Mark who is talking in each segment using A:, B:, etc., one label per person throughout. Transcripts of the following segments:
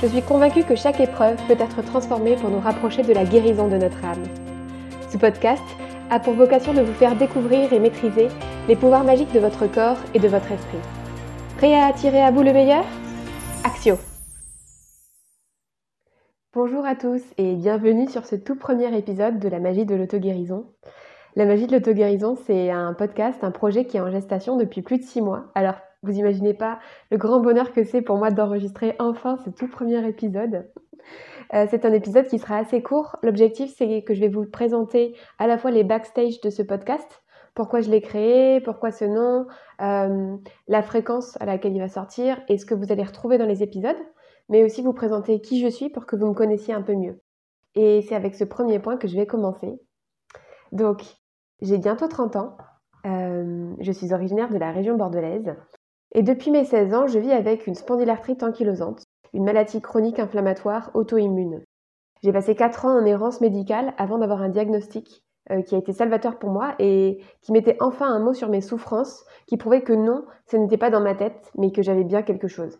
A: Je suis convaincue que chaque épreuve peut être transformée pour nous rapprocher de la guérison de notre âme. Ce podcast a pour vocation de vous faire découvrir et maîtriser les pouvoirs magiques de votre corps et de votre esprit. Prêt à attirer à vous le meilleur? Axio Bonjour à tous et bienvenue sur ce tout premier épisode de la magie de l'auto-guérison. La magie de l'auto-guérison, c'est un podcast, un projet qui est en gestation depuis plus de six mois. Alors vous imaginez pas le grand bonheur que c'est pour moi d'enregistrer enfin ce tout premier épisode. Euh, c'est un épisode qui sera assez court. L'objectif, c'est que je vais vous présenter à la fois les backstage de ce podcast, pourquoi je l'ai créé, pourquoi ce nom, euh, la fréquence à laquelle il va sortir et ce que vous allez retrouver dans les épisodes, mais aussi vous présenter qui je suis pour que vous me connaissiez un peu mieux. Et c'est avec ce premier point que je vais commencer. Donc, j'ai bientôt 30 ans. Euh, je suis originaire de la région bordelaise et depuis mes 16 ans, je vis avec une spondylarthrite ankylosante, une maladie chronique inflammatoire auto-immune. J'ai passé 4 ans en errance médicale avant d'avoir un diagnostic euh, qui a été salvateur pour moi et qui mettait enfin un mot sur mes souffrances, qui prouvait que non, ce n'était pas dans ma tête, mais que j'avais bien quelque chose.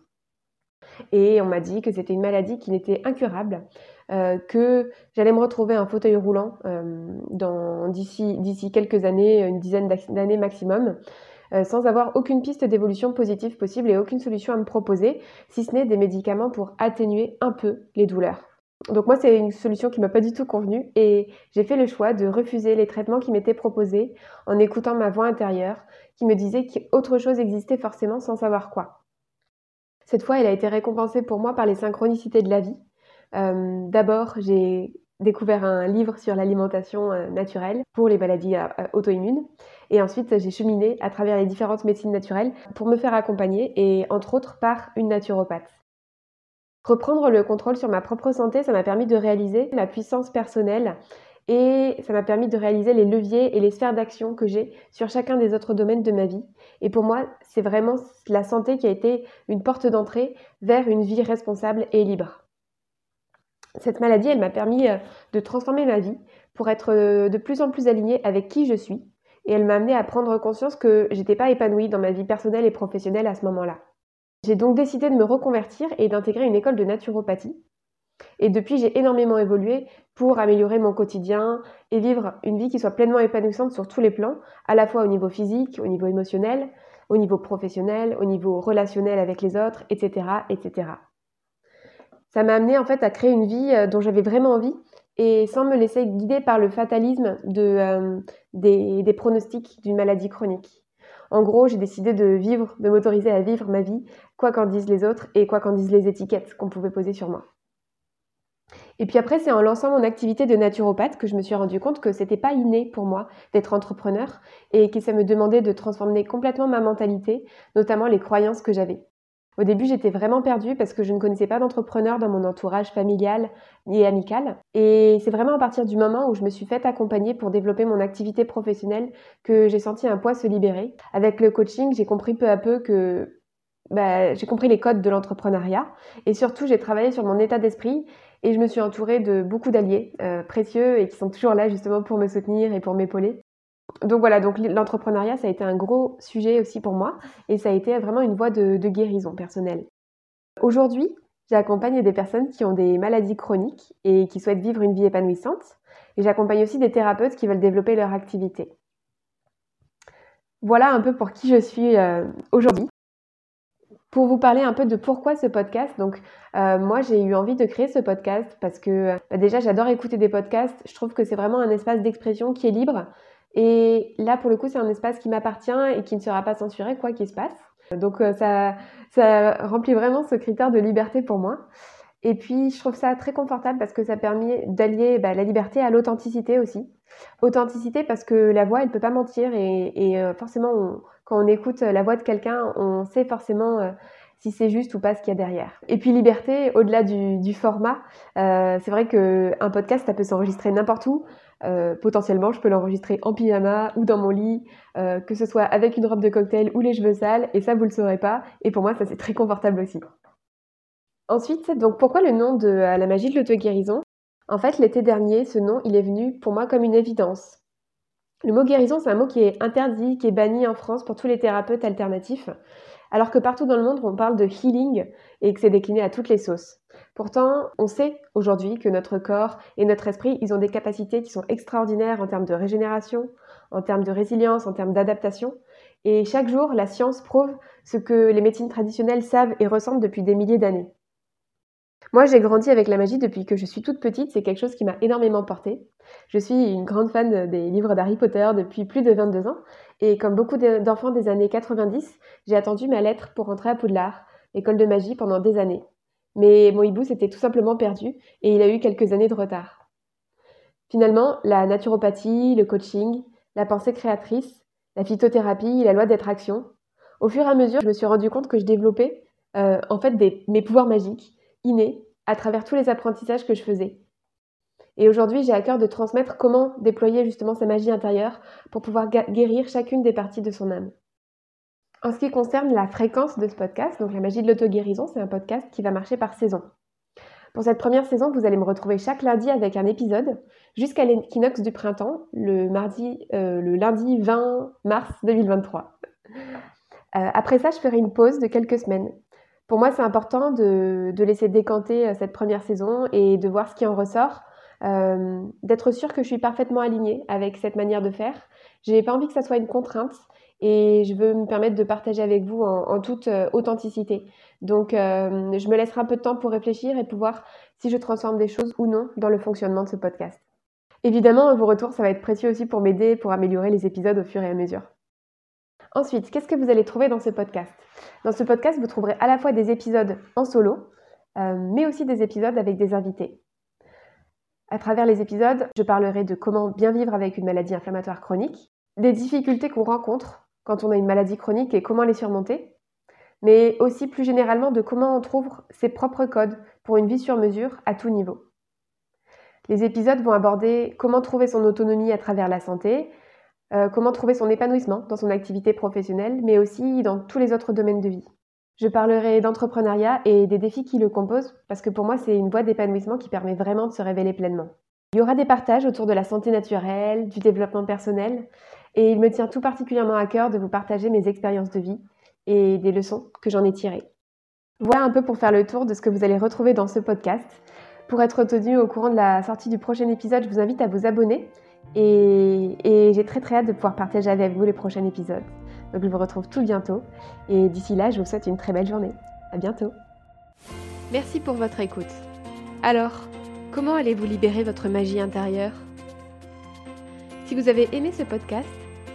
A: Et on m'a dit que c'était une maladie qui n'était incurable, euh, que j'allais me retrouver un fauteuil roulant euh, d'ici quelques années, une dizaine d'années maximum, euh, sans avoir aucune piste d'évolution positive possible et aucune solution à me proposer, si ce n'est des médicaments pour atténuer un peu les douleurs. Donc moi, c'est une solution qui m'a pas du tout convenu et j'ai fait le choix de refuser les traitements qui m'étaient proposés en écoutant ma voix intérieure qui me disait qu'autre chose existait forcément sans savoir quoi. Cette fois, elle a été récompensée pour moi par les synchronicités de la vie. Euh, d'abord, j'ai découvert un livre sur l'alimentation euh, naturelle pour les maladies auto-immunes. Et ensuite, j'ai cheminé à travers les différentes médecines naturelles pour me faire accompagner et entre autres par une naturopathe. Reprendre le contrôle sur ma propre santé, ça m'a permis de réaliser ma puissance personnelle et ça m'a permis de réaliser les leviers et les sphères d'action que j'ai sur chacun des autres domaines de ma vie. Et pour moi, c'est vraiment la santé qui a été une porte d'entrée vers une vie responsable et libre. Cette maladie, elle m'a permis euh, de transformer ma vie pour être euh, de plus en plus alignée avec qui je suis et elle m'a amené à prendre conscience que j'étais pas épanouie dans ma vie personnelle et professionnelle à ce moment-là. J'ai donc décidé de me reconvertir et d'intégrer une école de naturopathie. Et depuis, j'ai énormément évolué pour améliorer mon quotidien et vivre une vie qui soit pleinement épanouissante sur tous les plans, à la fois au niveau physique, au niveau émotionnel, au niveau professionnel, au niveau relationnel avec les autres, etc., etc. Ça m'a amené en fait à créer une vie euh, dont j'avais vraiment envie et sans me laisser guider par le fatalisme euh, des, pronostics d'une maladie chronique. En gros, j'ai décidé de vivre, de m'autoriser à vivre ma vie, quoi qu'en disent les autres et quoi qu'en disent les étiquettes qu'on pouvait poser sur moi. Et puis après, c'est en lançant mon activité de naturopathe que je me suis rendu compte que c'était pas inné pour moi d'être entrepreneur et que ça me demandait de transformer complètement ma mentalité, notamment les croyances que j'avais. Au début, j'étais vraiment perdue parce que je ne connaissais pas d'entrepreneur dans mon entourage familial ni amical. Et c'est vraiment à partir du moment où je me suis faite accompagner pour développer mon activité professionnelle que j'ai senti un poids se libérer. Avec le coaching, j'ai compris peu à peu que bah, j'ai compris les codes de l'entrepreneuriat et surtout j'ai travaillé sur mon état d'esprit et je me suis entourée de beaucoup d'alliés euh, précieux et qui sont toujours là justement pour me soutenir et pour m'épauler donc voilà, donc l'entrepreneuriat, ça a été un gros sujet aussi pour moi et ça a été vraiment une voie de, guérison personnelle. Aujourd'hui, j'accompagne des personnes qui ont des maladies chroniques et qui souhaitent vivre une vie épanouissante et j'accompagne aussi des thérapeutes qui veulent développer leur activité. Voilà un peu pour qui je suis euh, aujourd'hui. Pour vous parler un peu de pourquoi ce podcast, donc euh, moi j'ai eu envie de créer ce podcast parce que bah, déjà j'adore écouter des podcasts, je trouve que c'est vraiment un espace d'expression qui est libre, et là, pour le coup, c'est un espace qui m'appartient et qui ne sera pas censuré, quoi qu'il se passe. Donc euh, ça, ça remplit vraiment ce critère de liberté pour moi. Et puis, je trouve ça très confortable parce que ça permet d'allier bah, la liberté à l'authenticité aussi. Authenticité parce que la voix, elle ne peut pas mentir et, et euh, forcément, quand on écoute la voix de quelqu'un, on sait forcément euh, si c'est juste ou pas ce qu'il y a derrière. Et puis liberté, au-delà du, format, euh, c'est vrai qu'un podcast, ça peut s'enregistrer n'importe où. Euh, potentiellement, je peux l'enregistrer en pyjama ou dans mon lit, euh, que ce soit avec une robe de cocktail ou les cheveux sales, et ça, vous le saurez pas. Et pour moi, ça, c'est très confortable aussi. Ensuite, donc pourquoi le nom de la magie de l'auto-guérison? En fait, l'été dernier, ce nom, il est venu pour moi comme une évidence. Le mot guérison, c'est un mot qui est interdit, qui est banni en France pour tous les thérapeutes alternatifs, alors que partout dans le monde, on parle de healing et que c'est décliné à toutes les sauces. Pourtant, on sait aujourd'hui que notre corps et notre esprit, ils ont des capacités qui sont extraordinaires en termes de régénération, en termes de résilience, en termes d'adaptation. Et chaque jour, la science prouve ce que les médecines traditionnelles savent et ressentent depuis des milliers d'années. Moi, j'ai grandi avec la magie depuis que je suis toute petite, c'est quelque chose qui m'a énormément portée. Je suis une grande fan des livres d'Harry Potter depuis plus de 22 ans, et comme beaucoup d'enfants des années 90, j'ai attendu ma lettre pour rentrer à Poudlard, école de magie, pendant des années. Mais mon hibou s'était tout simplement perdu, et il a eu quelques années de retard. Finalement, la naturopathie, le coaching, la pensée créatrice, la phytothérapie, la loi d'attraction, au fur et à mesure, je me suis rendu compte que je développais euh, en fait mes pouvoirs magiques inné à travers tous les apprentissages que je faisais. Et aujourd'hui, j'ai à cœur de transmettre comment déployer justement sa magie intérieure pour pouvoir guérir chacune des parties de son âme. En ce qui concerne la fréquence de ce podcast, donc la magie de l'auto-guérison, c'est un podcast qui va marcher par saison. Pour cette première saison, vous allez me retrouver chaque lundi avec un épisode jusqu'à l'équinoxe du printemps, le, mardi, euh, le lundi 20 mars 2023. Euh, après ça, je ferai une pause de quelques semaines pour moi, c'est important de, laisser décanter euh, cette première saison et de voir ce qui en ressort, d'être sûr que je suis parfaitement alignée avec cette manière de faire. Je n'ai pas envie que ça soit une contrainte et je veux me permettre de partager avec vous en, toute euh, authenticité. Donc, je me laisserai un peu de temps pour réfléchir et pour voir si je transforme des choses ou non dans le fonctionnement de ce podcast. Évidemment, vos retours, ça va être précieux aussi pour m'aider, pour améliorer les épisodes au fur et à mesure. Ensuite, qu'est-ce que vous allez trouver dans ce podcast? Dans ce podcast, vous trouverez à la fois des épisodes en solo, euh, mais aussi des épisodes avec des invités. À travers les épisodes, je parlerai de comment bien vivre avec une maladie inflammatoire chronique, des difficultés qu'on rencontre quand on a une maladie chronique et comment les surmonter, mais aussi plus généralement de comment on trouve ses propres codes pour une vie sur mesure à tout niveau. Les épisodes vont aborder comment trouver son autonomie à travers la santé, euh, comment trouver son épanouissement dans son activité professionnelle, mais aussi dans tous les autres domaines de vie. Je parlerai d'entrepreneuriat et des défis qui le composent, parce que pour moi, c'est une voie d'épanouissement qui permet vraiment de se révéler pleinement. Il y aura des partages autour de la santé naturelle, du développement personnel, et il me tient tout particulièrement à cœur de vous partager mes expériences de vie et des leçons que j'en ai tirées. Voilà un peu pour faire le tour de ce que vous allez retrouver dans ce podcast. Pour être tenu au courant de la sortie du prochain épisode, je vous invite à vous abonner et, j'ai très très hâte de pouvoir partager avec vous les prochains épisodes. Donc je vous retrouve tout bientôt. Et d'ici là, je vous souhaite une très belle journée. À bientôt. Merci pour votre écoute. Alors, comment allez-vous libérer votre magie intérieure? Si vous avez aimé ce podcast,